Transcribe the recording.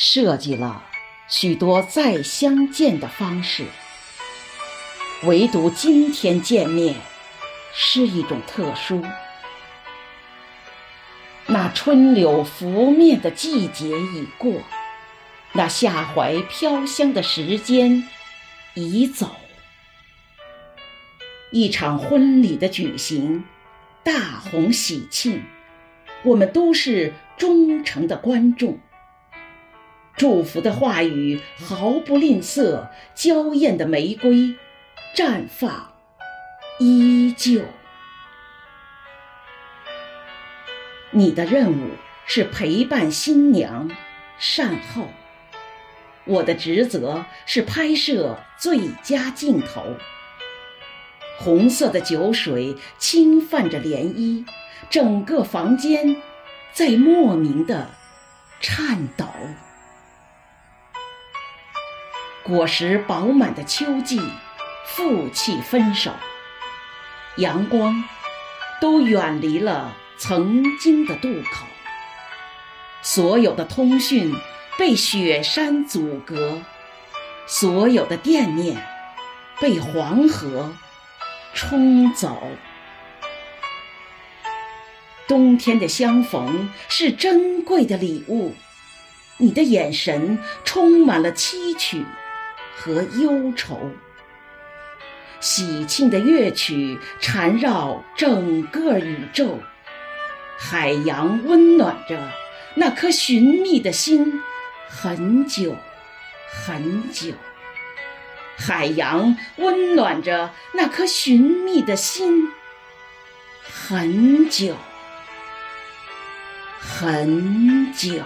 设计了许多再相见的方式，唯独今天见面是一种特殊。那春柳拂面的季节已过，那夏槐飘香的时间已走。一场婚礼的举行，大红喜庆，我们都是忠诚的观众。祝福的话语毫不吝啬，娇艳的玫瑰绽放依旧。你的任务是陪伴新娘善后，我的职责是拍摄最佳镜头。红色的酒水侵犯着涟漪，整个房间在莫名的颤抖。果实饱满的秋季，负气分手，阳光都远离了曾经的渡口，所有的通讯被雪山阻隔，所有的惦念被黄河。冲走。冬天的相逢是珍贵的礼物，你的眼神充满了期许和忧愁。喜庆的乐曲缠绕整个宇宙，海洋温暖着那颗寻觅的心，很久很久。海洋温暖着那颗寻觅的心，很久，很久。